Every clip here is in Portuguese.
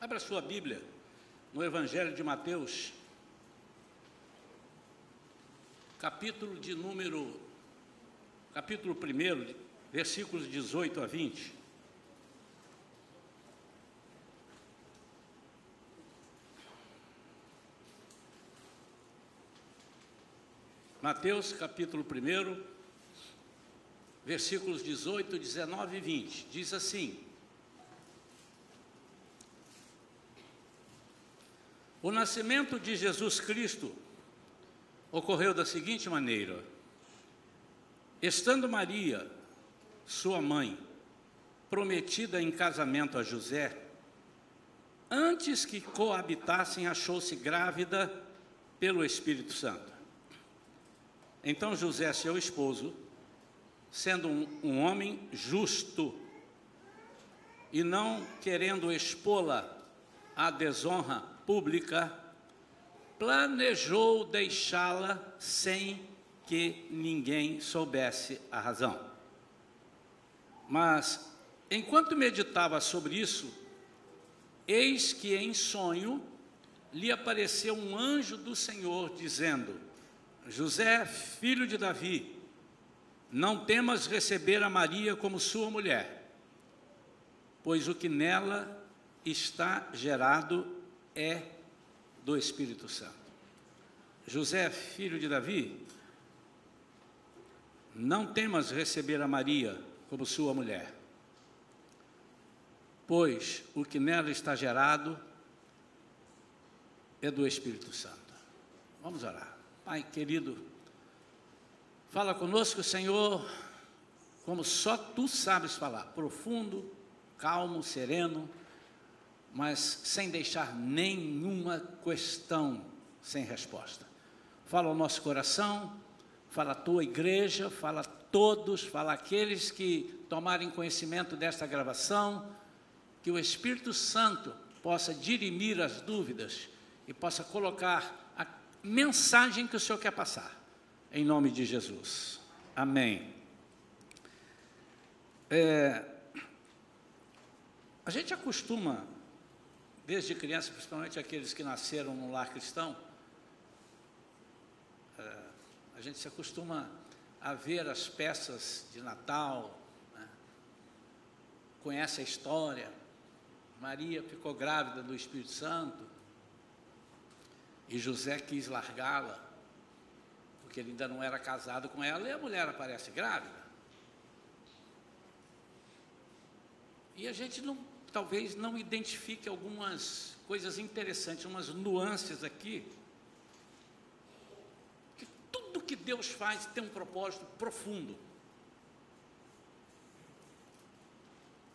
Abra sua Bíblia no Evangelho de Mateus, capítulo de número, capítulo 1, versículos 18 a 20. Mateus capítulo 1, versículos 18, 19 e 20. Diz assim: O nascimento de Jesus Cristo ocorreu da seguinte maneira: estando Maria, sua mãe, prometida em casamento a José, antes que coabitassem, achou-se grávida pelo Espírito Santo. Então José, seu esposo, sendo um, um homem justo e não querendo expô-la à desonra pública, planejou deixá-la sem que ninguém soubesse a razão. Mas, enquanto meditava sobre isso, eis que em sonho lhe apareceu um anjo do Senhor dizendo: José, filho de Davi, não temas receber a Maria como sua mulher, pois o que nela está gerado é do Espírito Santo. José, filho de Davi, não temas receber a Maria como sua mulher, pois o que nela está gerado é do Espírito Santo. Vamos orar. Pai querido, fala conosco, Senhor, como só tu sabes falar, profundo, calmo, sereno, mas sem deixar nenhuma questão sem resposta. Fala ao nosso coração, fala a tua igreja, fala a todos, fala aqueles que tomarem conhecimento desta gravação, que o Espírito Santo possa dirimir as dúvidas e possa colocar mensagem que o Senhor quer passar. Em nome de Jesus. Amém. É, a gente acostuma, desde criança, principalmente aqueles que nasceram no lar cristão, é, a gente se acostuma a ver as peças de Natal, né? conhece a história. Maria ficou grávida do Espírito Santo, e José quis largá-la, porque ele ainda não era casado com ela, e a mulher aparece grávida. E a gente não, talvez não identifique algumas coisas interessantes, umas nuances aqui. Que tudo que Deus faz tem um propósito profundo.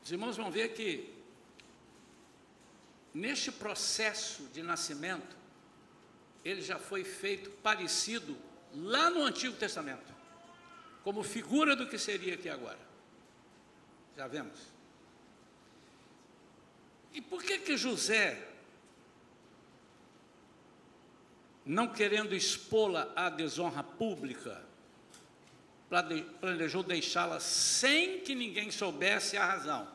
Os irmãos vão ver que neste processo de nascimento, ele já foi feito parecido lá no Antigo Testamento, como figura do que seria aqui agora. Já vemos. E por que que José, não querendo expô-la à desonra pública, planejou deixá-la sem que ninguém soubesse a razão?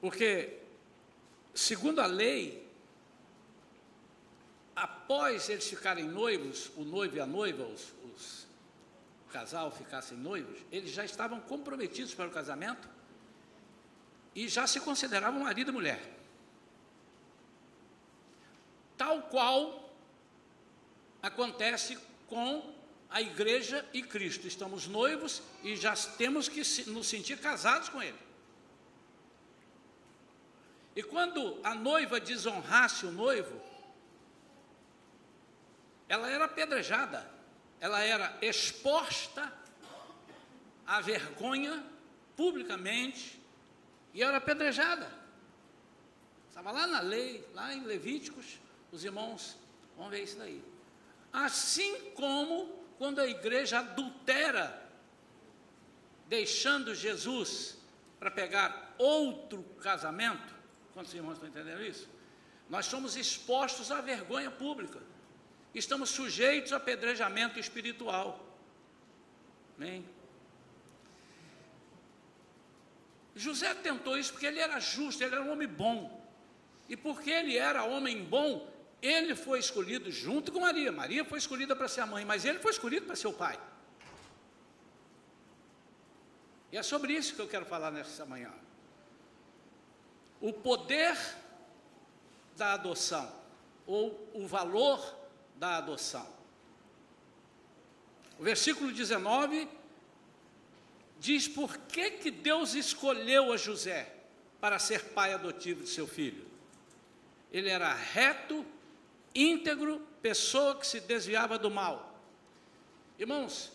Porque, segundo a lei, após eles ficarem noivos, o noivo e a noiva, os, os o casal ficassem noivos, eles já estavam comprometidos para o casamento e já se consideravam marido e mulher. Tal qual acontece com a igreja e Cristo. Estamos noivos e já temos que nos sentir casados com Ele. E quando a noiva desonrasse o noivo, ela era apedrejada, ela era exposta à vergonha publicamente e era apedrejada. Estava lá na lei, lá em Levíticos, os irmãos vão ver isso daí. Assim como quando a igreja adultera, deixando Jesus para pegar outro casamento, quantos irmãos estão entendendo isso? Nós somos expostos à vergonha pública estamos sujeitos a apedrejamento espiritual. Amém? José tentou isso porque ele era justo, ele era um homem bom. E porque ele era homem bom, ele foi escolhido junto com Maria. Maria foi escolhida para ser a mãe, mas ele foi escolhido para ser o pai. E é sobre isso que eu quero falar nessa manhã. O poder da adoção, ou o valor da adoção. O versículo 19 diz por que, que Deus escolheu a José para ser pai adotivo de seu filho. Ele era reto, íntegro, pessoa que se desviava do mal. Irmãos,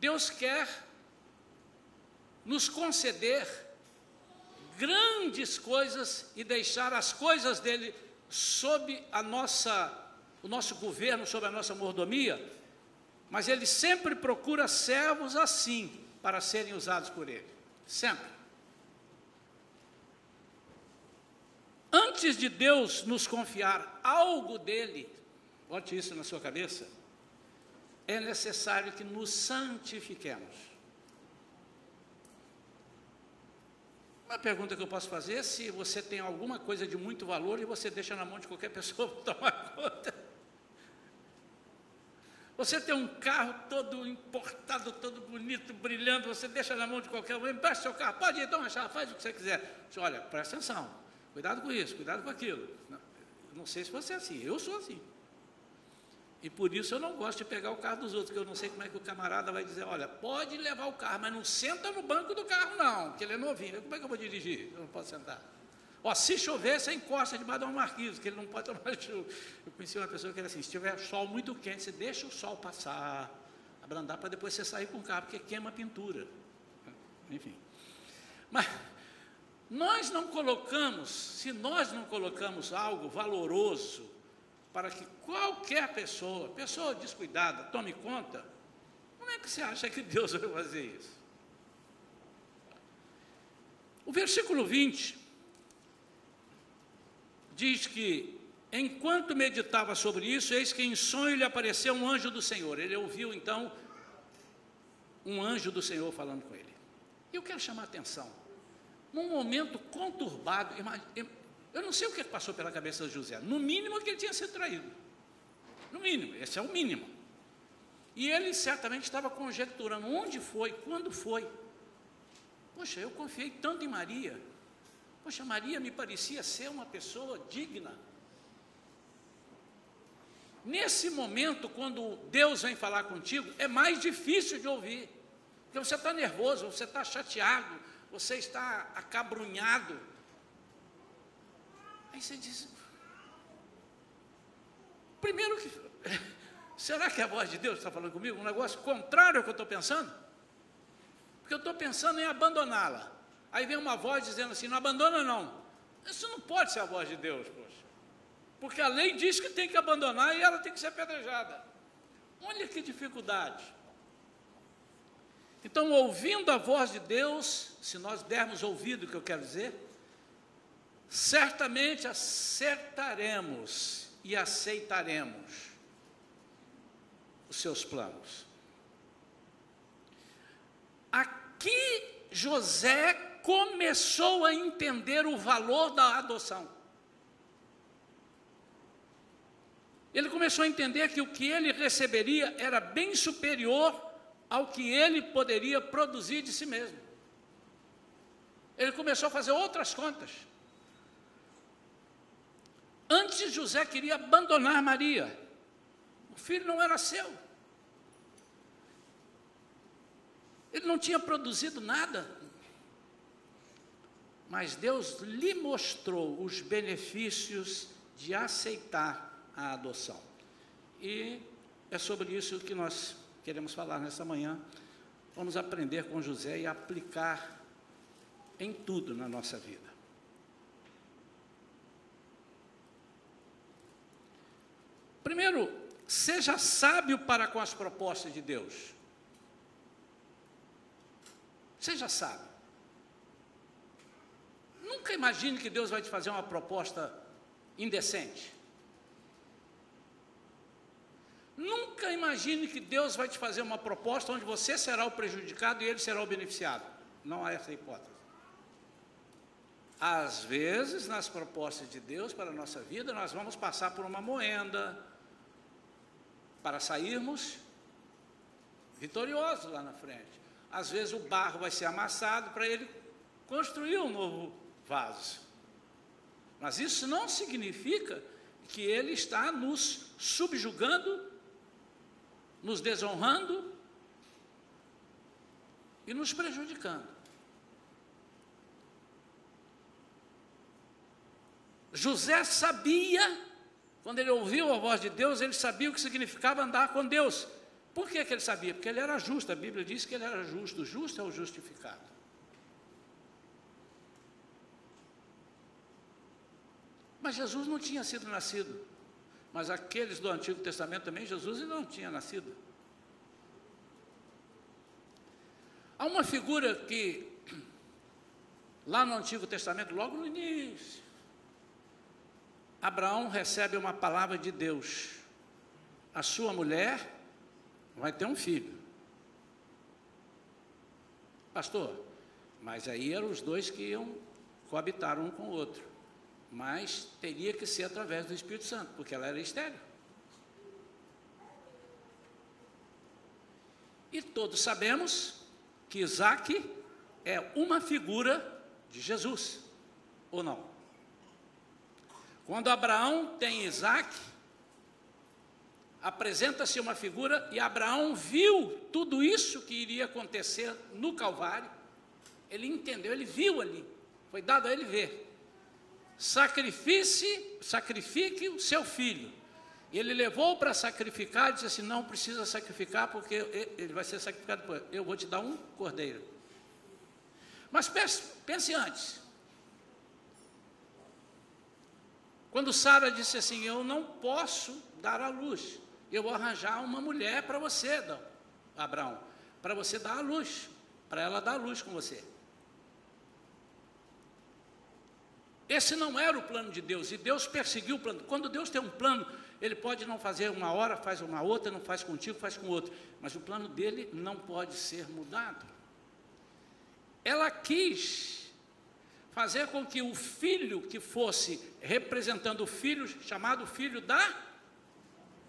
Deus quer nos conceder grandes coisas e deixar as coisas dele sob a nossa o nosso governo, sob a nossa mordomia, mas ele sempre procura servos assim para serem usados por ele. Sempre. Antes de Deus nos confiar algo dele, bote isso na sua cabeça, é necessário que nos santifiquemos. Uma pergunta que eu posso fazer é se você tem alguma coisa de muito valor e você deixa na mão de qualquer pessoa tomar conta. Você tem um carro todo importado, todo bonito, brilhando, você deixa na mão de qualquer um, empresta seu carro, pode ir, toma chave, faz o que você quiser. Você, olha, presta atenção, cuidado com isso, cuidado com aquilo. Não, não sei se você é assim, eu sou assim. E por isso eu não gosto de pegar o carro dos outros, porque eu não sei como é que o camarada vai dizer, olha, pode levar o carro, mas não senta no banco do carro não, porque ele é novinho. Como é que eu vou dirigir? Eu não posso sentar. Ó, se chover, você encosta debaixo de uma marquise, que ele não pode tomar chuva. Eu conheci uma pessoa que era assim, se tiver sol muito quente, você deixa o sol passar, abrandar, para depois você sair com o carro, porque queima a pintura. Enfim. Mas nós não colocamos, se nós não colocamos algo valoroso para que qualquer pessoa, pessoa descuidada, tome conta, como é que você acha que Deus vai fazer isso? O versículo 20 diz que, enquanto meditava sobre isso, eis que em sonho lhe apareceu um anjo do Senhor. Ele ouviu então um anjo do Senhor falando com ele. E eu quero chamar a atenção. Num momento conturbado, eu não sei o que passou pela cabeça de José. No mínimo que ele tinha sido traído. No mínimo, esse é o mínimo. E ele certamente estava conjecturando onde foi, quando foi. Poxa, eu confiei tanto em Maria. Poxa, Maria me parecia ser uma pessoa digna. Nesse momento, quando Deus vem falar contigo, é mais difícil de ouvir. Porque você está nervoso, você está chateado, você está acabrunhado. Aí você diz: primeiro que. Será que a voz de Deus está falando comigo? Um negócio contrário ao que eu estou pensando? Porque eu estou pensando em abandoná-la. Aí vem uma voz dizendo assim: não abandona não. Isso não pode ser a voz de Deus, poxa. Porque a lei diz que tem que abandonar e ela tem que ser apedrejada. Olha que dificuldade. Então, ouvindo a voz de Deus, se nós dermos ouvido o que eu quero dizer, certamente acertaremos e aceitaremos os seus planos. Aqui José começou a entender o valor da adoção. Ele começou a entender que o que ele receberia era bem superior ao que ele poderia produzir de si mesmo. Ele começou a fazer outras contas. Antes José queria abandonar Maria. O filho não era seu. Ele não tinha produzido nada mas Deus lhe mostrou os benefícios de aceitar a adoção. E é sobre isso que nós queremos falar nessa manhã. Vamos aprender com José e aplicar em tudo na nossa vida. Primeiro, seja sábio para com as propostas de Deus. Seja sábio. Nunca imagine que Deus vai te fazer uma proposta indecente. Nunca imagine que Deus vai te fazer uma proposta onde você será o prejudicado e ele será o beneficiado. Não há essa hipótese. Às vezes, nas propostas de Deus para a nossa vida, nós vamos passar por uma moenda para sairmos vitoriosos lá na frente. Às vezes, o barro vai ser amassado para ele construir um novo vaso. Mas isso não significa que ele está nos subjugando, nos desonrando e nos prejudicando. José sabia, quando ele ouviu a voz de Deus, ele sabia o que significava andar com Deus. Por que, que ele sabia? Porque ele era justo, a Bíblia diz que ele era justo, o justo é o justificado. Mas Jesus não tinha sido nascido. Mas aqueles do Antigo Testamento também, Jesus não tinha nascido. Há uma figura que, lá no Antigo Testamento, logo no início, Abraão recebe uma palavra de Deus. A sua mulher vai ter um filho. Pastor, mas aí eram os dois que iam coabitar um com o outro. Mas teria que ser através do Espírito Santo, porque ela era estéreo. E todos sabemos que Isaac é uma figura de Jesus, ou não? Quando Abraão tem Isaac, apresenta-se uma figura e Abraão viu tudo isso que iria acontecer no Calvário. Ele entendeu, ele viu ali, foi dado a ele ver. Sacrifique, sacrifique o seu filho. Ele levou para sacrificar disse assim: Não precisa sacrificar, porque ele vai ser sacrificado depois. Eu vou te dar um cordeiro. Mas pense, pense antes. Quando Sara disse assim: Eu não posso dar à luz, eu vou arranjar uma mulher para você, Abraão, para você dar à luz, para ela dar à luz com você. Esse não era o plano de Deus, e Deus perseguiu o plano. Quando Deus tem um plano, Ele pode não fazer uma hora, faz uma outra, não faz contigo, faz com outro. Mas o plano dele não pode ser mudado. Ela quis fazer com que o filho que fosse representando o filho, chamado filho da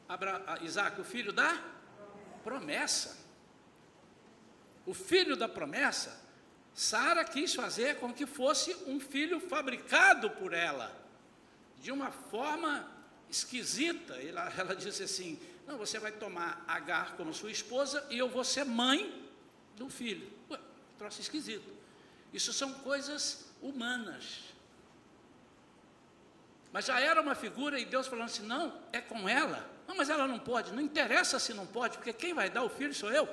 Abra, Isaac, o filho da promessa. O filho da promessa, Sara quis fazer com que fosse um filho fabricado por ela, de uma forma esquisita. Ela, ela disse assim: Não, você vai tomar Agar como sua esposa e eu vou ser mãe do filho. Ué, troço esquisito. Isso são coisas humanas. Mas já era uma figura e Deus falando assim: não, é com ela. Não, mas ela não pode. Não interessa se não pode, porque quem vai dar o filho sou eu.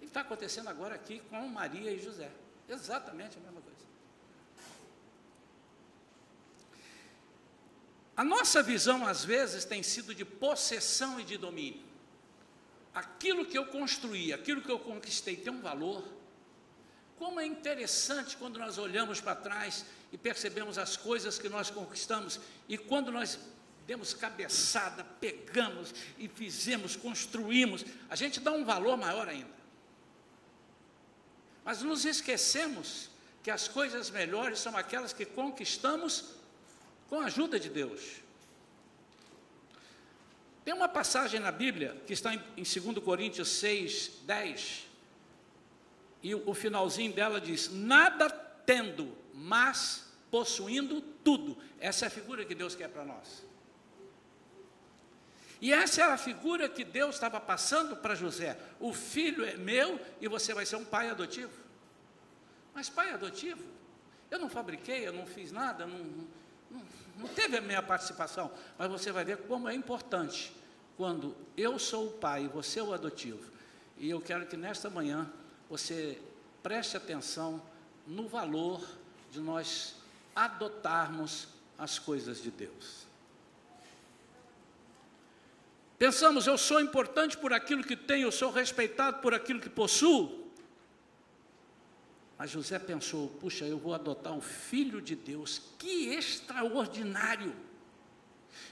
E está acontecendo agora aqui com Maria e José. Exatamente a mesma coisa. A nossa visão, às vezes, tem sido de possessão e de domínio. Aquilo que eu construí, aquilo que eu conquistei tem um valor, como é interessante quando nós olhamos para trás e percebemos as coisas que nós conquistamos e quando nós demos cabeçada, pegamos e fizemos, construímos, a gente dá um valor maior ainda. Mas nos esquecemos que as coisas melhores são aquelas que conquistamos com a ajuda de Deus. Tem uma passagem na Bíblia que está em, em 2 Coríntios 6, 10, e o finalzinho dela diz: nada tendo, mas possuindo tudo. Essa é a figura que Deus quer para nós. E essa era a figura que Deus estava passando para José. O filho é meu e você vai ser um pai adotivo. Mas pai adotivo? Eu não fabriquei, eu não fiz nada, não, não, não teve a minha participação. Mas você vai ver como é importante quando eu sou o pai e você é o adotivo. E eu quero que nesta manhã você preste atenção no valor de nós adotarmos as coisas de Deus. Pensamos, eu sou importante por aquilo que tenho, eu sou respeitado por aquilo que possuo. Mas José pensou: puxa, eu vou adotar um filho de Deus, que extraordinário!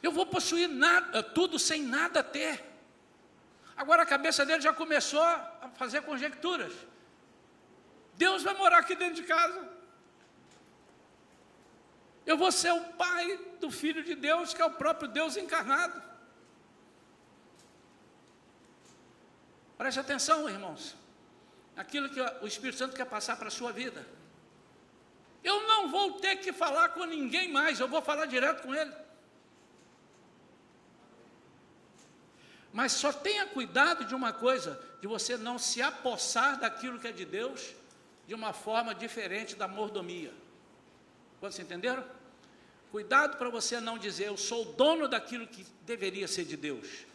Eu vou possuir nada, tudo sem nada ter. Agora a cabeça dele já começou a fazer conjecturas. Deus vai morar aqui dentro de casa. Eu vou ser o pai do Filho de Deus, que é o próprio Deus encarnado. Preste atenção, irmãos. Aquilo que o Espírito Santo quer passar para a sua vida. Eu não vou ter que falar com ninguém mais, eu vou falar direto com ele. Mas só tenha cuidado de uma coisa, de você não se apossar daquilo que é de Deus de uma forma diferente da mordomia. Quantos entenderam? Cuidado para você não dizer eu sou dono daquilo que deveria ser de Deus.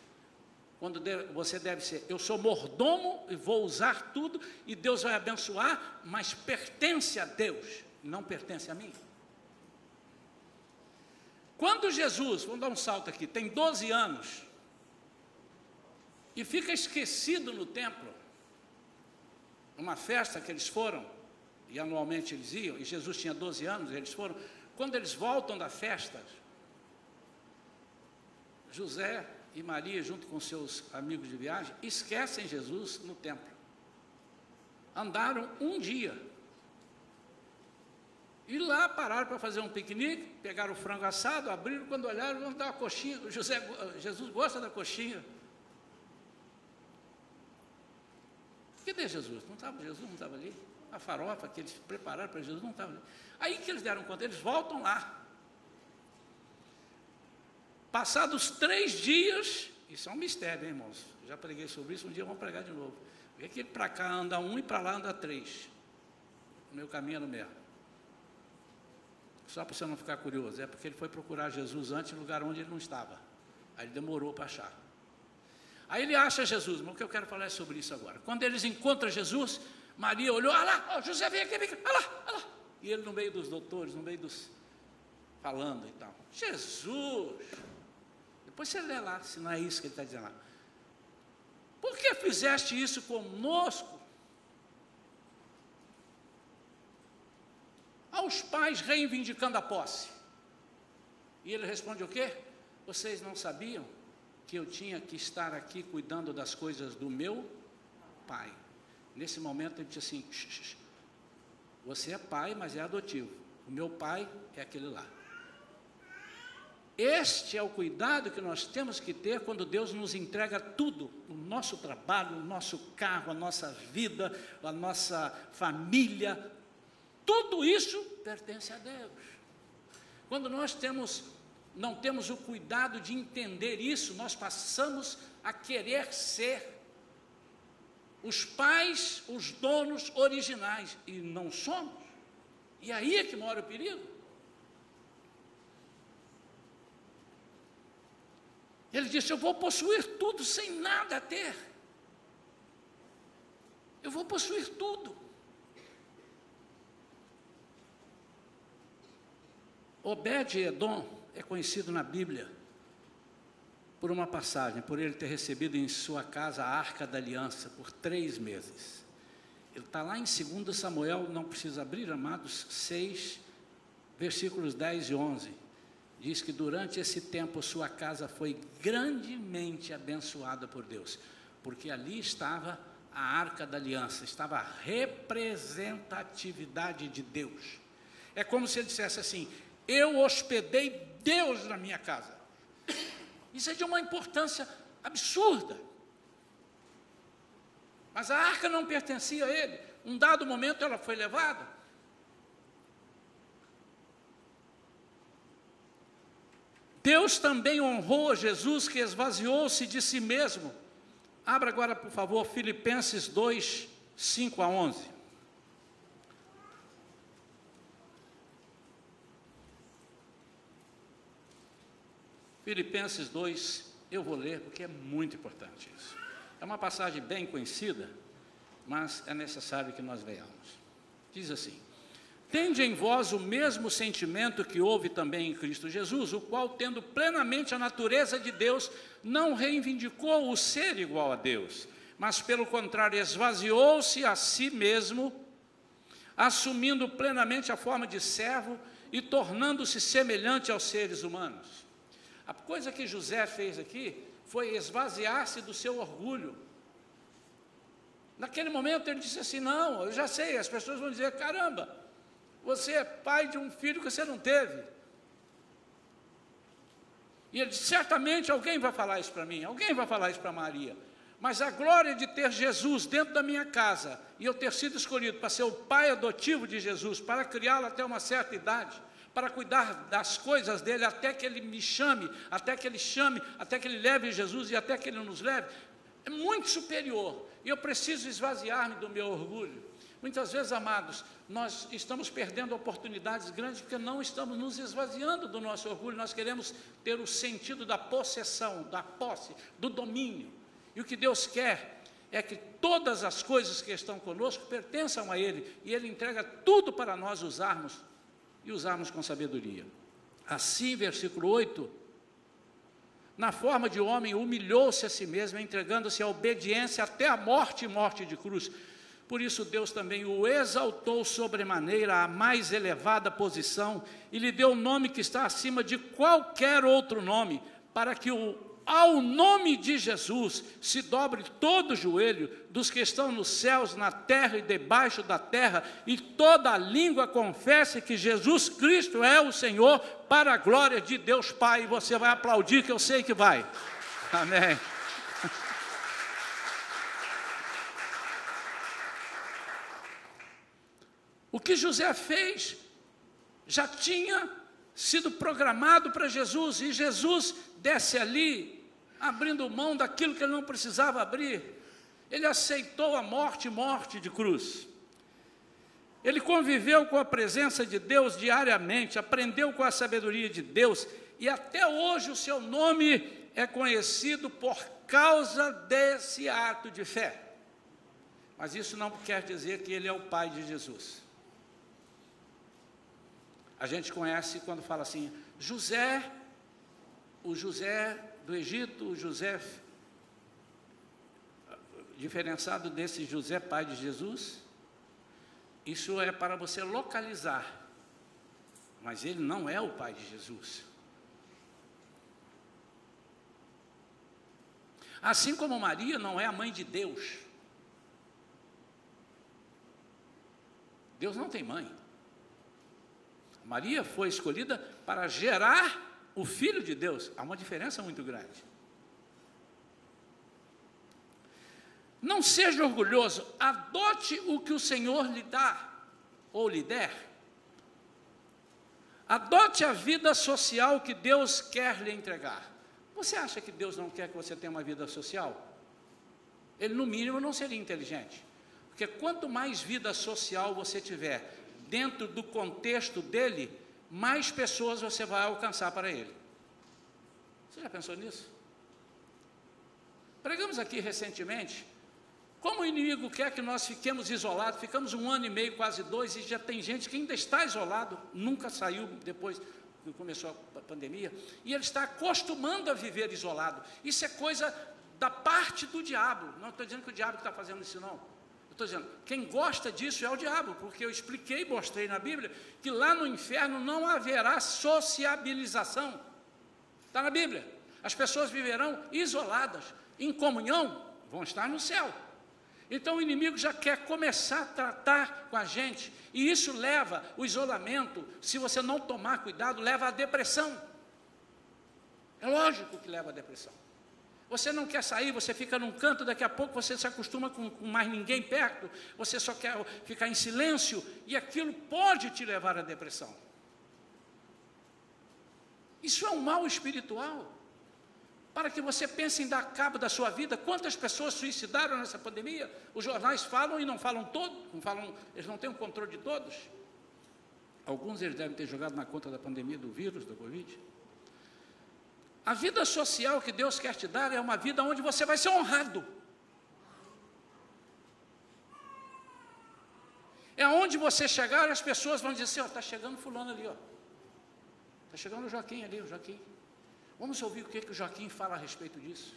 Quando você deve ser, eu sou mordomo e vou usar tudo e Deus vai abençoar, mas pertence a Deus, não pertence a mim. Quando Jesus, vamos dar um salto aqui, tem 12 anos, e fica esquecido no templo. Uma festa que eles foram, e anualmente eles iam, e Jesus tinha 12 anos, eles foram. Quando eles voltam da festa, José e Maria, junto com seus amigos de viagem, esquecem Jesus no templo. Andaram um dia. E lá pararam para fazer um piquenique, pegaram o frango assado, abriram, quando olharam, vão dar uma coxinha. José, Jesus gosta da coxinha. Cadê Jesus? Não estava, Jesus não estava ali. A farofa que eles prepararam para Jesus não estava ali. Aí que eles deram conta, eles voltam lá. Passados três dias, isso é um mistério, hein, irmãos? Já preguei sobre isso, um dia vamos pregar de novo. Vê que para cá anda um e para lá anda três. O meu caminho é no mesmo. Só para você não ficar curioso, é porque ele foi procurar Jesus antes no lugar onde ele não estava. Aí ele demorou para achar. Aí ele acha Jesus, mas o que eu quero falar é sobre isso agora. Quando eles encontram Jesus, Maria olhou, olha lá, José vem aqui, vem aqui, olha lá, olha lá. E ele no meio dos doutores, no meio dos. falando e tal. Jesus! Depois você lê lá, se não é isso que ele está dizendo lá. Por que fizeste isso conosco? Aos pais reivindicando a posse. E ele responde o quê? Vocês não sabiam que eu tinha que estar aqui cuidando das coisas do meu pai. Nesse momento ele disse assim: você é pai, mas é adotivo. O meu pai é aquele lá. Este é o cuidado que nós temos que ter quando Deus nos entrega tudo, o nosso trabalho, o nosso carro, a nossa vida, a nossa família, tudo isso pertence a Deus. Quando nós temos não temos o cuidado de entender isso, nós passamos a querer ser os pais, os donos originais, e não somos. E aí é que mora o perigo. Ele disse: Eu vou possuir tudo sem nada ter. Eu vou possuir tudo. Obed-Edom é conhecido na Bíblia por uma passagem, por ele ter recebido em sua casa a arca da aliança por três meses. Ele está lá em 2 Samuel, não precisa abrir, amados, 6, versículos 10 e 11. Diz que durante esse tempo sua casa foi grandemente abençoada por Deus, porque ali estava a arca da aliança, estava a representatividade de Deus. É como se ele dissesse assim: Eu hospedei Deus na minha casa. Isso é de uma importância absurda. Mas a arca não pertencia a ele. Um dado momento ela foi levada. Deus também honrou a Jesus que esvaziou-se de si mesmo. Abra agora, por favor, Filipenses 2, 5 a 11. Filipenses 2, eu vou ler porque é muito importante isso. É uma passagem bem conhecida, mas é necessário que nós vejamos. Diz assim: Tende em vós o mesmo sentimento que houve também em Cristo Jesus, o qual, tendo plenamente a natureza de Deus, não reivindicou o ser igual a Deus, mas, pelo contrário, esvaziou-se a si mesmo, assumindo plenamente a forma de servo e tornando-se semelhante aos seres humanos a coisa que José fez aqui foi esvaziar-se do seu orgulho. Naquele momento ele disse assim: Não, eu já sei, as pessoas vão dizer: caramba, Você é pai de um filho que você não teve. E ele disse: certamente alguém vai falar isso para mim, alguém vai falar isso para Maria. Mas a glória de ter Jesus dentro da minha casa e eu ter sido escolhido para ser o pai adotivo de Jesus, para criá-lo até uma certa idade, para cuidar das coisas dele até que ele me chame, até que ele chame, até que ele leve Jesus e até que ele nos leve, é muito superior. E eu preciso esvaziar-me do meu orgulho. Muitas vezes, amados, nós estamos perdendo oportunidades grandes porque não estamos nos esvaziando do nosso orgulho. Nós queremos ter o sentido da possessão, da posse, do domínio. E o que Deus quer é que todas as coisas que estão conosco pertençam a Ele e Ele entrega tudo para nós usarmos e usarmos com sabedoria. Assim, versículo 8: na forma de homem, humilhou-se a si mesmo, entregando-se à obediência até a morte e morte de cruz. Por isso, Deus também o exaltou sobremaneira à mais elevada posição e lhe deu o um nome que está acima de qualquer outro nome, para que o, ao nome de Jesus se dobre todo o joelho dos que estão nos céus, na terra e debaixo da terra, e toda língua confesse que Jesus Cristo é o Senhor, para a glória de Deus Pai. E você vai aplaudir, que eu sei que vai. Amém. O que José fez já tinha sido programado para Jesus, e Jesus desce ali, abrindo mão daquilo que ele não precisava abrir. Ele aceitou a morte, morte de cruz. Ele conviveu com a presença de Deus diariamente, aprendeu com a sabedoria de Deus, e até hoje o seu nome é conhecido por causa desse ato de fé. Mas isso não quer dizer que ele é o pai de Jesus. A gente conhece quando fala assim, José, o José do Egito, o José, diferenciado desse José, pai de Jesus, isso é para você localizar, mas ele não é o pai de Jesus. Assim como Maria não é a mãe de Deus. Deus não tem mãe. Maria foi escolhida para gerar o Filho de Deus. Há uma diferença muito grande. Não seja orgulhoso, adote o que o Senhor lhe dá ou lhe der. Adote a vida social que Deus quer lhe entregar. Você acha que Deus não quer que você tenha uma vida social? Ele, no mínimo, não seria inteligente. Porque quanto mais vida social você tiver, dentro do contexto dele, mais pessoas você vai alcançar para ele. Você já pensou nisso? Pregamos aqui recentemente como o inimigo quer que nós fiquemos isolados, ficamos um ano e meio, quase dois, e já tem gente que ainda está isolado, nunca saiu depois que começou a pandemia, e ele está acostumando a viver isolado. Isso é coisa da parte do diabo. Não estou dizendo que o diabo está fazendo isso, não. Estou dizendo, quem gosta disso é o diabo, porque eu expliquei mostrei na Bíblia que lá no inferno não haverá sociabilização. Está na Bíblia. As pessoas viverão isoladas, em comunhão, vão estar no céu. Então o inimigo já quer começar a tratar com a gente, e isso leva o isolamento, se você não tomar cuidado, leva à depressão. É lógico que leva à depressão. Você não quer sair, você fica num canto, daqui a pouco você se acostuma com, com, mais ninguém perto, você só quer ficar em silêncio, e aquilo pode te levar à depressão. Isso é um mal espiritual. Para que você pense em dar cabo da sua vida, quantas pessoas suicidaram nessa pandemia? Os jornais falam e não falam todos, não falam, eles não têm o controle de todos. Alguns eles devem ter jogado na conta da pandemia do vírus, da Covid. A vida social que Deus quer te dar é uma vida onde você vai ser honrado. É onde você chegar, as pessoas vão dizer assim, está chegando fulano ali, ó. Está chegando o Joaquim ali, o Joaquim. Vamos ouvir o que, que o Joaquim fala a respeito disso.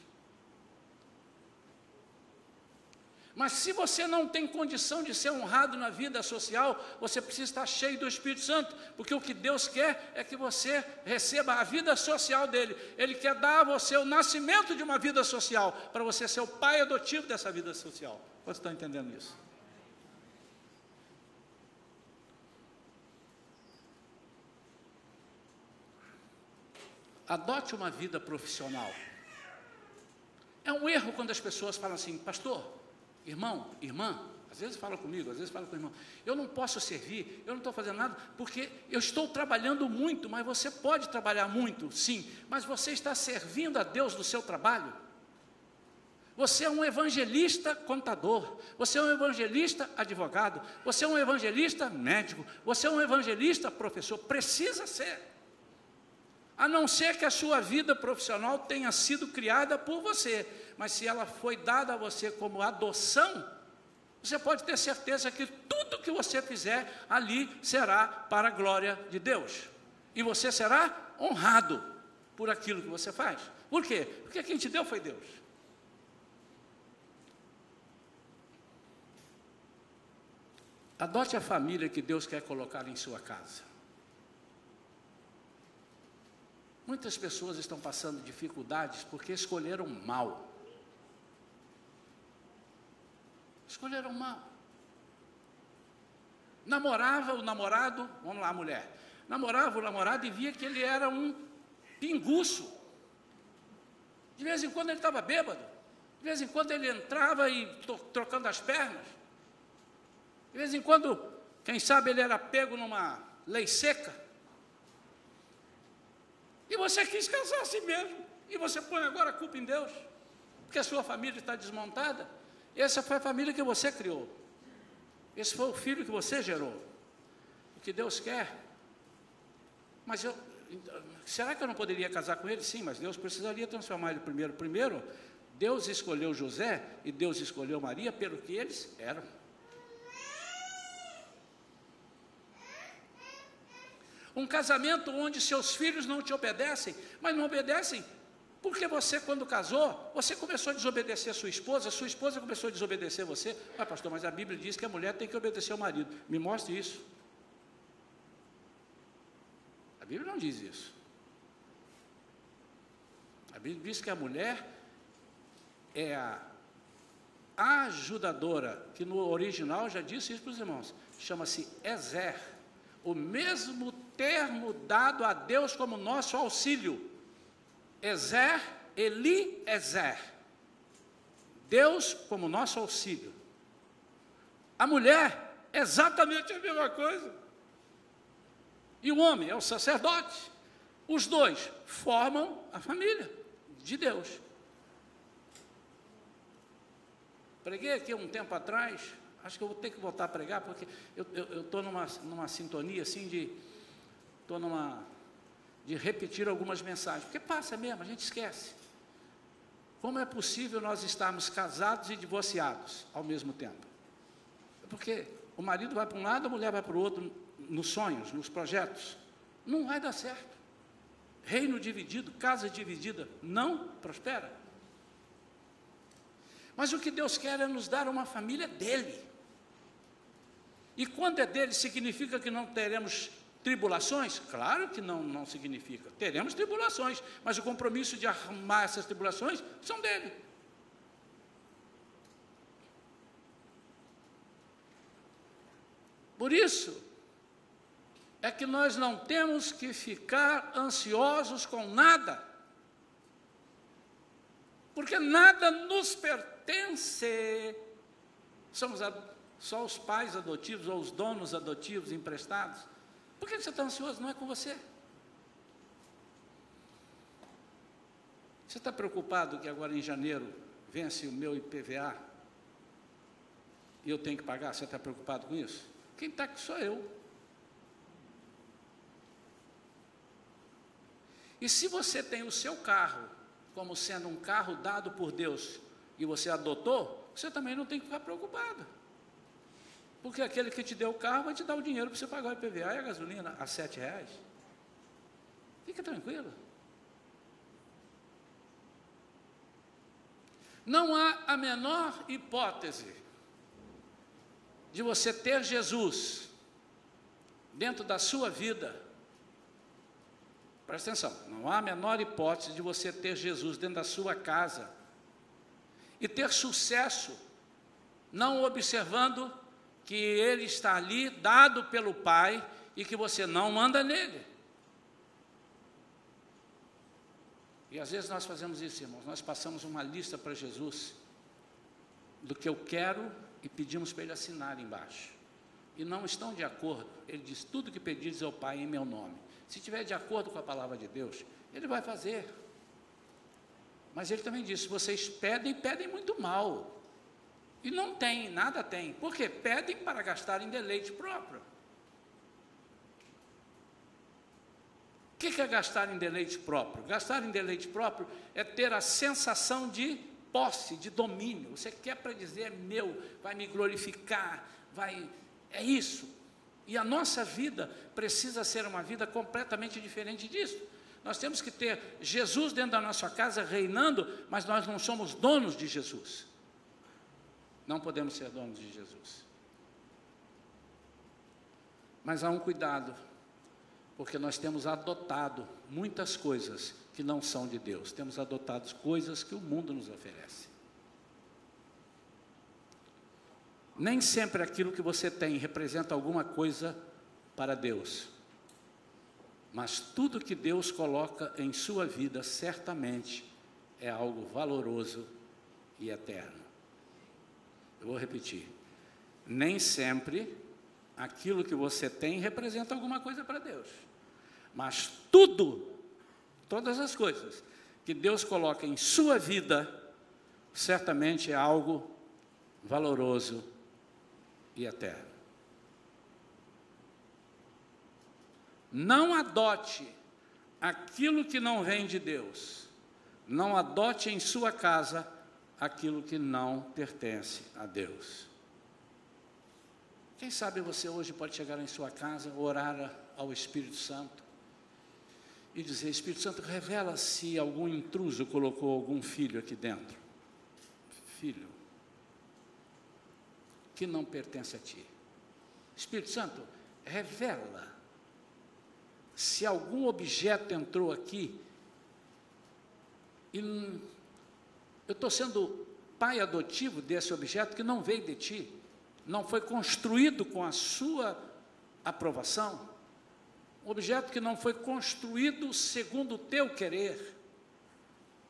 Mas se você não tem condição de ser honrado na vida social, você precisa estar cheio do Espírito Santo, porque o que Deus quer é que você receba a vida social dele. Ele quer dar a você o nascimento de uma vida social, para você ser o pai adotivo dessa vida social. Vocês estão entendendo isso? Adote uma vida profissional. É um erro quando as pessoas falam assim, pastor, irmão, irmã, às vezes fala comigo, às vezes fala com o irmão, eu não posso servir, eu não estou fazendo nada, porque eu estou trabalhando muito, mas você pode trabalhar muito, sim, mas você está servindo a Deus no seu trabalho. Você é um evangelista contador, você é um evangelista advogado, você é um evangelista médico, você é um evangelista professor, precisa ser. A não ser que a sua vida profissional tenha sido criada por você, mas se ela foi dada a você como adoção, você pode ter certeza que tudo que você fizer ali será para a glória de Deus. E você será honrado por aquilo que você faz. Por quê? Porque quem te deu foi Deus. Adote a família que Deus quer colocar em sua casa. Muitas pessoas estão passando dificuldades porque escolheram mal. Escolheram mal. Namorava o namorado, vamos lá, mulher. Namorava o namorado e via que ele era um pinguço. De vez em quando ele estava bêbado. De vez em quando ele entrava e trocando as pernas. De vez em quando, quem sabe, ele era pego numa lei seca. E você quis casar assim mesmo. E você põe agora a culpa em Deus. Porque a sua família está desmontada. Essa foi a família que você criou. Esse foi o filho que você gerou. O que Deus quer. Mas eu, será que eu não poderia casar com ele? Sim, mas Deus precisaria transformar ele primeiro. Primeiro, Deus escolheu José e Deus escolheu Maria pelo que eles eram. Um casamento onde seus filhos não te obedecem, mas não obedecem porque você, quando casou, você começou a desobedecer a sua esposa, sua esposa começou a desobedecer você. Ah, pastor, mas a Bíblia diz que a mulher tem que obedecer ao marido. Me mostre isso. A Bíblia não diz isso. A Bíblia diz que a mulher é a ajudadora, que no original já disse isso para os irmãos, chama-se Ezer, o mesmo termo dado a Deus como nosso auxílio. Ezer, Eli, Ezer. Deus como nosso auxílio. A mulher, exatamente a mesma coisa. E o homem é o sacerdote. Os dois formam a família de Deus. Preguei aqui um tempo atrás, acho que eu vou ter que voltar a pregar, porque eu estou numa, numa sintonia assim de estou numa de repetir algumas mensagens, porque passa mesmo, a gente esquece. Como é possível nós estarmos casados e divorciados ao mesmo tempo? Porque o marido vai para um lado, a mulher vai para o outro, nos sonhos, nos projetos. Não vai dar certo. Reino dividido, casa dividida, não prospera. Mas o que Deus quer é nos dar uma família dele. E quando é dele, significa que não teremos Tribulações? Claro que não, não significa. Teremos tribulações, mas o compromisso de arrumar essas tribulações são dele. Por isso, é que nós não temos que ficar ansiosos com nada, porque nada nos pertence. Somos só os pais adotivos ou os donos adotivos emprestados. Por que você está ansioso? Não é com você. Você está preocupado que agora em janeiro vence o meu IPVA e eu tenho que pagar? Você está preocupado com isso? Quem está aqui sou eu. E se você tem o seu carro como sendo um carro dado por Deus e você adotou, você também não tem que ficar preocupado. Porque aquele que te deu o carro vai te dar o dinheiro para você pagar o IPVA e a gasolina a sete reais. Fica tranquilo. Não há a menor hipótese de você ter Jesus dentro da sua vida. Presta atenção, não há a menor hipótese de você ter Jesus dentro da sua casa e ter sucesso, não observando que ele está ali dado pelo Pai e que você não manda nele. E às vezes nós fazemos isso, irmãos, nós passamos uma lista para Jesus do que eu quero e pedimos para ele assinar embaixo. E não estão de acordo. Ele diz: tudo que pedires ao Pai em meu nome. Se estiver de acordo com a palavra de Deus, ele vai fazer. Mas ele também disse: vocês pedem, pedem muito mal. E não tem, nada tem. Por quê? Pedem para gastar em deleite próprio. O que é gastar em deleite próprio? Gastar em deleite próprio é ter a sensação de posse, de domínio. Você quer para dizer é meu, vai me glorificar, vai. É isso. E a nossa vida precisa ser uma vida completamente diferente disso. Nós temos que ter Jesus dentro da nossa casa reinando, mas nós não somos donos de Jesus. Não podemos ser donos de Jesus. Mas há um cuidado, porque nós temos adotado muitas coisas que não são de Deus, temos adotado coisas que o mundo nos oferece. Nem sempre aquilo que você tem representa alguma coisa para Deus. Mas tudo que Deus coloca em sua vida, certamente, é algo valoroso e eterno. Eu vou repetir. Nem sempre aquilo que você tem representa alguma coisa para Deus. Mas tudo, todas as coisas que Deus coloca em sua vida, certamente é algo valoroso e eterno. Não adote aquilo que não vem de Deus. Não adote em sua casa aquilo que não pertence a Deus. Quem sabe você hoje pode chegar em sua casa, orar ao Espírito Santo e dizer: Espírito Santo, revela se algum intruso colocou algum filho aqui dentro. Filho, que não pertence a ti. Espírito Santo, revela se algum objeto entrou aqui e eu estou sendo pai adotivo desse objeto que não veio de ti, não foi construído com a sua aprovação, um objeto que não foi construído segundo o teu querer.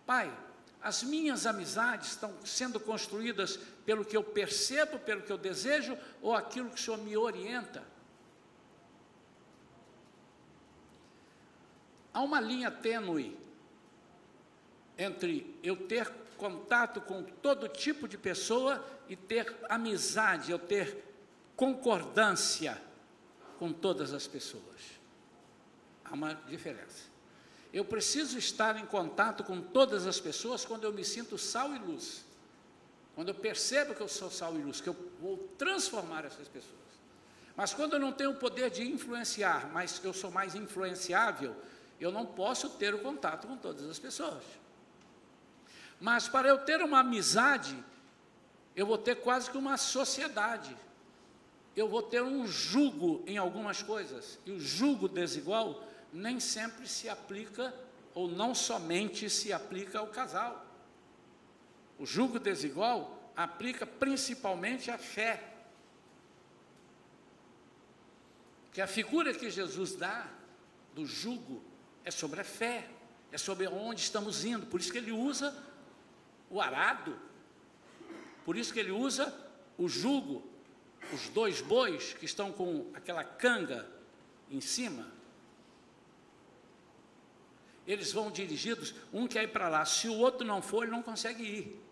Pai, as minhas amizades estão sendo construídas pelo que eu percebo, pelo que eu desejo ou aquilo que o Senhor me orienta. Há uma linha tênue entre eu ter contato com todo tipo de pessoa e ter amizade, eu ter concordância com todas as pessoas. Há uma diferença. Eu preciso estar em contato com todas as pessoas quando eu me sinto sal e luz. Quando eu percebo que eu sou sal e luz, que eu vou transformar essas pessoas. Mas quando eu não tenho o poder de influenciar, mas eu sou mais influenciável, eu não posso ter o contato com todas as pessoas. Mas para eu ter uma amizade, eu vou ter quase que uma sociedade. Eu vou ter um jugo em algumas coisas. E o jugo desigual nem sempre se aplica, ou não somente se aplica ao casal. O jugo desigual aplica principalmente à fé. Que a figura que Jesus dá do jugo é sobre a fé, é sobre onde estamos indo. Por isso que ele usa o arado, por isso que ele usa o jugo, os dois bois que estão com aquela canga em cima. Eles vão dirigidos, um quer ir para lá, se o outro não for, ele não consegue ir.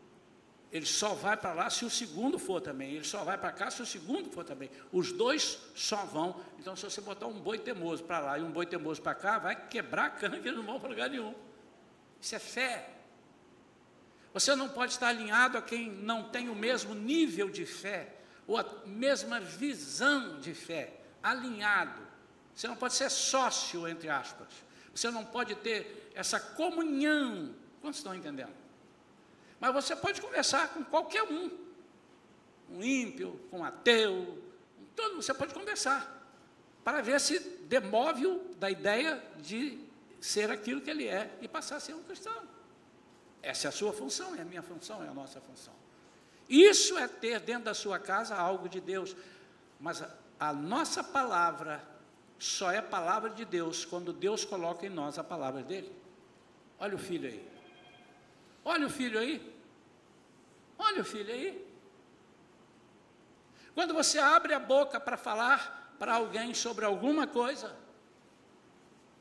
Ele só vai para lá se o segundo for também. Ele só vai para cá se o segundo for também. Os dois só vão. Então, se você botar um boi teimoso para lá e um boi teimoso para cá, vai quebrar a que eles não vão para lugar nenhum. Isso é fé. Você não pode estar alinhado a quem não tem o mesmo nível de fé, ou a mesma visão de fé. Alinhado. Você não pode ser sócio, entre aspas. Você não pode ter essa comunhão. Quantos estão entendendo? Mas você pode conversar com qualquer um, um ímpio, com um ateu, todo, você pode conversar, para ver se demove-o da ideia de ser aquilo que ele é e passar a ser um cristão. Essa é a sua função, é a minha função, é a nossa função. Isso é ter dentro da sua casa algo de Deus. Mas a, a nossa palavra só é palavra de Deus quando Deus coloca em nós a palavra dele. Olha o filho aí. Olha o filho aí. Olha o filho aí. Quando você abre a boca para falar para alguém sobre alguma coisa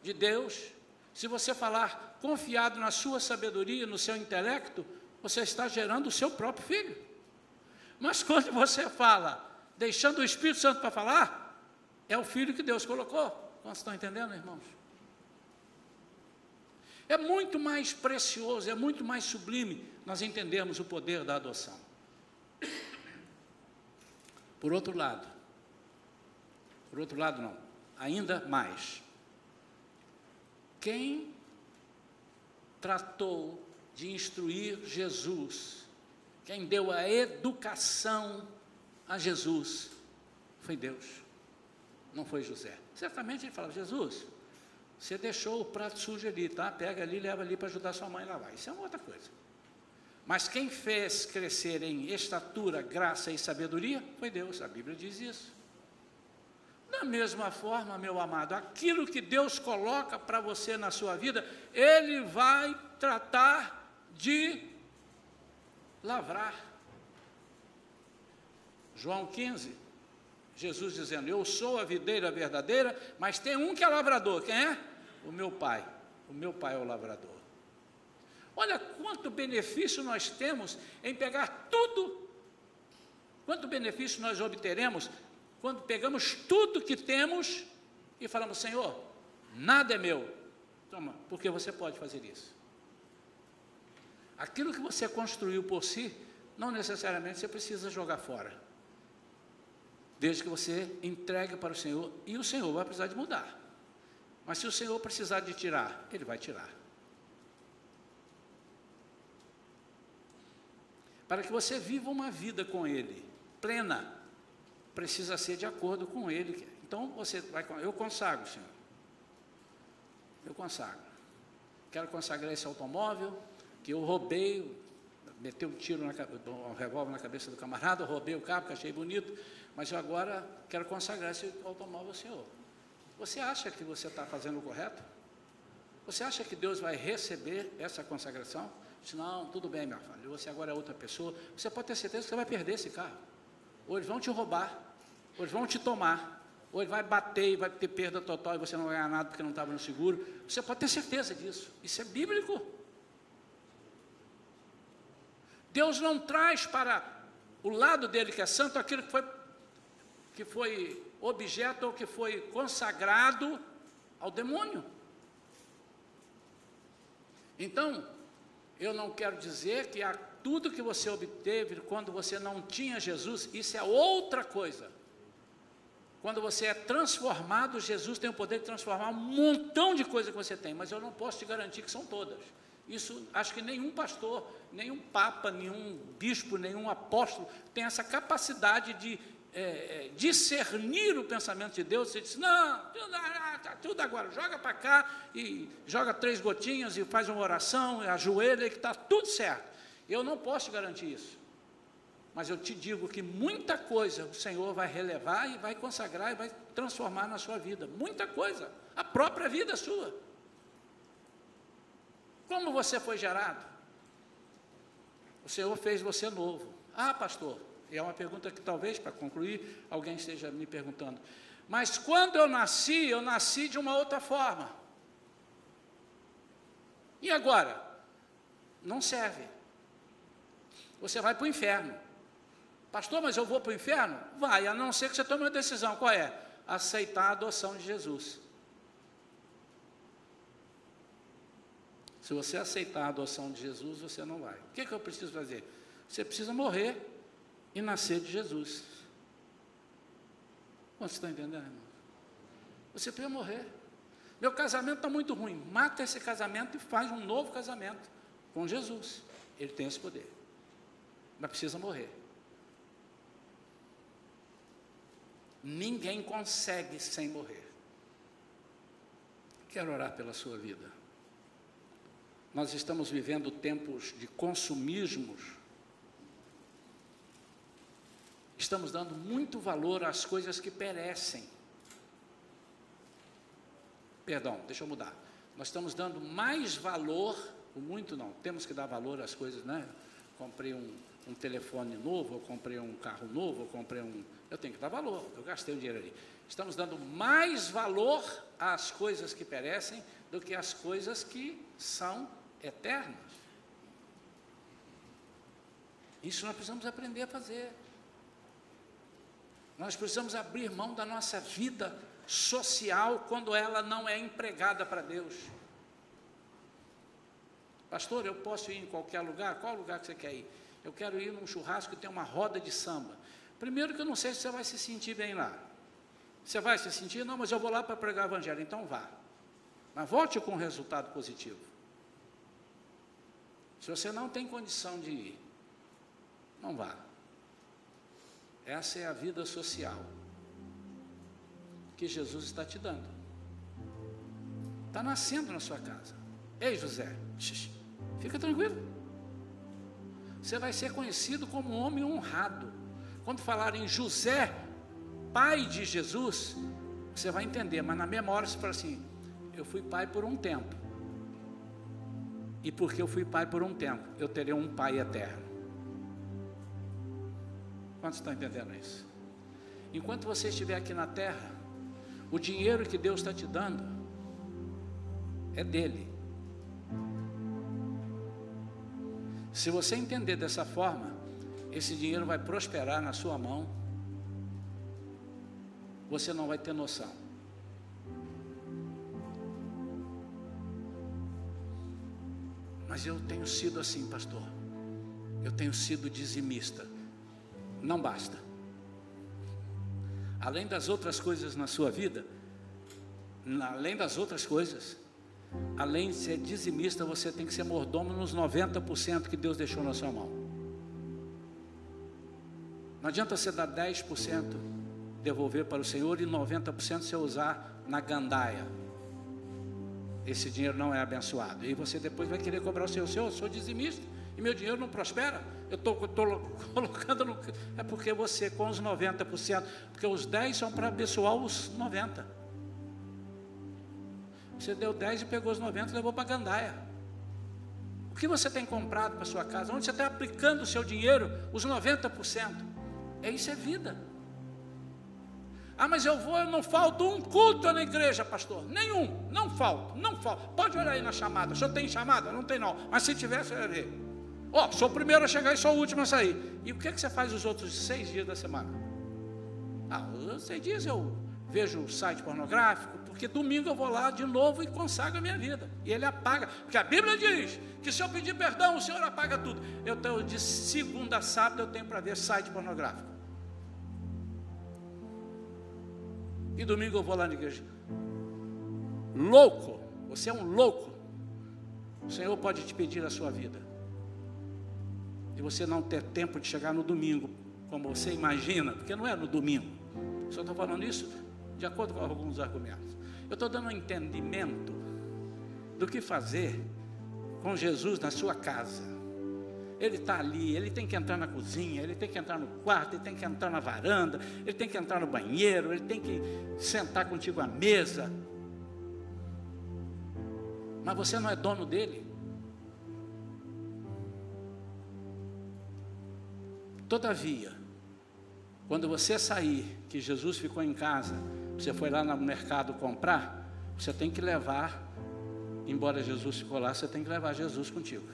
de Deus, se você falar confiado na sua sabedoria, no seu intelecto, você está gerando o seu próprio filho. Mas quando você fala, deixando o Espírito Santo para falar, é o filho que Deus colocou. Vocês estão entendendo, irmãos? É muito mais precioso, é muito mais sublime nós entendermos o poder da adoção. Por outro lado, por outro lado não, ainda mais. Quem tratou de instruir Jesus, quem deu a educação a Jesus, foi Deus, não foi José. Certamente ele falava, Jesus, você deixou o prato sujo ali, tá? Pega ali leva ali para ajudar sua mãe a lavar. Isso é uma outra coisa. Mas quem fez crescer em estatura, graça e sabedoria foi Deus, a Bíblia diz isso. Da mesma forma, meu amado, aquilo que Deus coloca para você na sua vida, Ele vai tratar de lavrar. João 15, Jesus dizendo: Eu sou a videira verdadeira, mas tem um que é lavrador. Quem é? O meu pai. O meu pai é o lavrador. Olha quanto benefício nós temos em pegar tudo. Quanto benefício nós obteremos quando pegamos tudo que temos e falamos: Senhor, nada é meu. Toma, porque você pode fazer isso. Aquilo que você construiu por si, não necessariamente você precisa jogar fora desde que você entregue para o Senhor, e o Senhor vai precisar de mudar. Mas se o Senhor precisar de tirar, Ele vai tirar. Para que você viva uma vida com Ele, plena, precisa ser de acordo com Ele. Então você vai, eu consagro, Senhor. Eu consagro. Quero consagrar esse automóvel que eu roubei, meteu um tiro, na, um revólver na cabeça do camarada, roubei o carro, que achei bonito, mas eu agora quero consagrar esse automóvel ao Senhor. Você acha que você está fazendo o correto? Você acha que Deus vai receber essa consagração? Diz, não, tudo bem, meu filho, você agora é outra pessoa. Você pode ter certeza que você vai perder esse carro. Ou eles vão te roubar, ou eles vão te tomar, ou ele vai bater e vai ter perda total e você não vai ganhar nada porque não estava no seguro. Você pode ter certeza disso. Isso é bíblico. Deus não traz para o lado dele que é santo aquilo que foi que foi objeto ou que foi consagrado ao demônio. Então, eu não quero dizer que tudo que você obteve quando você não tinha Jesus, isso é outra coisa. Quando você é transformado, Jesus tem o poder de transformar um montão de coisa que você tem, mas eu não posso te garantir que são todas. Isso acho que nenhum pastor, nenhum papa, nenhum bispo, nenhum apóstolo tem essa capacidade de é, é, discernir o pensamento de Deus, você diz, não, tudo, ah, tá tudo agora, joga para cá e joga três gotinhas e faz uma oração, ajoelha que está tudo certo. Eu não posso te garantir isso. Mas eu te digo que muita coisa o Senhor vai relevar e vai consagrar e vai transformar na sua vida. Muita coisa. A própria vida sua. Como você foi gerado? O Senhor fez você novo. Ah, pastor, é uma pergunta que talvez, para concluir, alguém esteja me perguntando. Mas quando eu nasci, eu nasci de uma outra forma. E agora? Não serve. Você vai para o inferno. Pastor, mas eu vou para o inferno? Vai, a não ser que você tome uma decisão. Qual é? Aceitar a adoção de Jesus. Se você aceitar a adoção de Jesus, você não vai. O que, é que eu preciso fazer? Você precisa morrer e nascer de Jesus. Você está entendendo, irmão? Você precisa morrer. Meu casamento está muito ruim. Mata esse casamento e faz um novo casamento com Jesus. Ele tem esse poder. Mas precisa morrer. Ninguém consegue sem morrer. Quero orar pela sua vida. Nós estamos vivendo tempos de consumismos estamos dando muito valor às coisas que perecem. Perdão, deixa eu mudar. Nós estamos dando mais valor, muito não, temos que dar valor às coisas, né? Comprei um, um telefone novo, eu comprei um carro novo, eu comprei um. Eu tenho que dar valor, eu gastei o dinheiro ali. Estamos dando mais valor às coisas que perecem do que às coisas que são eternas. Isso nós precisamos aprender a fazer. Nós precisamos abrir mão da nossa vida social quando ela não é empregada para Deus. Pastor, eu posso ir em qualquer lugar? Qual lugar que você quer ir? Eu quero ir num churrasco que tem uma roda de samba. Primeiro que eu não sei se você vai se sentir bem lá. Você vai se sentir? Não, mas eu vou lá para pregar o evangelho. Então vá. Mas volte com um resultado positivo. Se você não tem condição de ir, não vá. Essa é a vida social que Jesus está te dando. Está nascendo na sua casa. Ei, José, fica tranquilo. Você vai ser conhecido como um homem honrado. Quando falarem José, pai de Jesus, você vai entender, mas na mesma hora você fala assim: eu fui pai por um tempo. E porque eu fui pai por um tempo, eu terei um pai eterno. Quantos estão entendendo isso? Enquanto você estiver aqui na terra, o dinheiro que Deus está te dando é dele. Se você entender dessa forma, esse dinheiro vai prosperar na sua mão, você não vai ter noção. Mas eu tenho sido assim, pastor. Eu tenho sido dizimista não basta. Além das outras coisas na sua vida, além das outras coisas, além de ser dizimista, você tem que ser mordomo nos 90% que Deus deixou na sua mão. Não adianta você dar 10% devolver para o Senhor e 90% você usar na gandaia. Esse dinheiro não é abençoado. E você depois vai querer cobrar o Senhor. Senhor, eu sou dizimista e meu dinheiro não prospera. Eu estou colocando no. É porque você, com os 90%, porque os 10 são para abençoar os 90%. Você deu 10 e pegou os 90 e levou para a gandaia. O que você tem comprado para sua casa? Onde você está aplicando o seu dinheiro? Os 90%. É isso é vida. Ah, mas eu vou, eu não falto um culto na igreja, pastor. Nenhum, não falto, não falto. Pode olhar aí na chamada. O senhor tem chamada? Não tem não. Mas se tivesse, eu ia ver. Ó, oh, sou o primeiro a chegar e sou o último a sair. E o que, que você faz os outros seis dias da semana? Ah, os seis dias eu vejo o site pornográfico, porque domingo eu vou lá de novo e consagro a minha vida. E ele apaga, porque a Bíblia diz que se eu pedir perdão, o Senhor apaga tudo. Eu tenho de segunda a sábado eu tenho para ver site pornográfico. E domingo eu vou lá na igreja. Louco, você é um louco. O Senhor pode te pedir a sua vida de você não ter tempo de chegar no domingo, como você imagina, porque não é no domingo. Só estou falando isso de acordo com alguns argumentos. Eu estou dando um entendimento do que fazer com Jesus na sua casa. Ele está ali, ele tem que entrar na cozinha, ele tem que entrar no quarto, ele tem que entrar na varanda, ele tem que entrar no banheiro, ele tem que sentar contigo à mesa. Mas você não é dono dele. Todavia, quando você sair, que Jesus ficou em casa, você foi lá no mercado comprar, você tem que levar, embora Jesus ficou lá, você tem que levar Jesus contigo.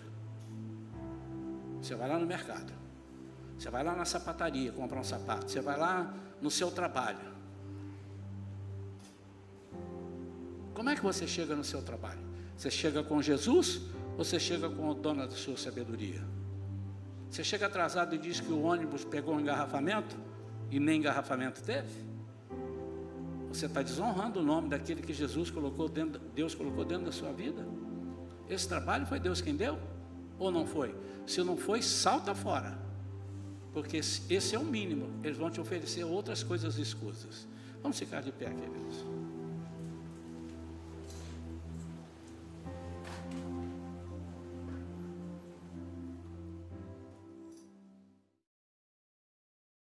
Você vai lá no mercado, você vai lá na sapataria comprar um sapato, você vai lá no seu trabalho. Como é que você chega no seu trabalho? Você chega com Jesus ou você chega com o dono da sua sabedoria? Você chega atrasado e diz que o ônibus pegou um engarrafamento e nem engarrafamento teve? Você está desonrando o nome daquele que Jesus colocou dentro, Deus colocou dentro da sua vida? Esse trabalho foi Deus quem deu? Ou não foi? Se não foi, salta fora. Porque esse é o mínimo. Eles vão te oferecer outras coisas escusas. Vamos ficar de pé, queridos.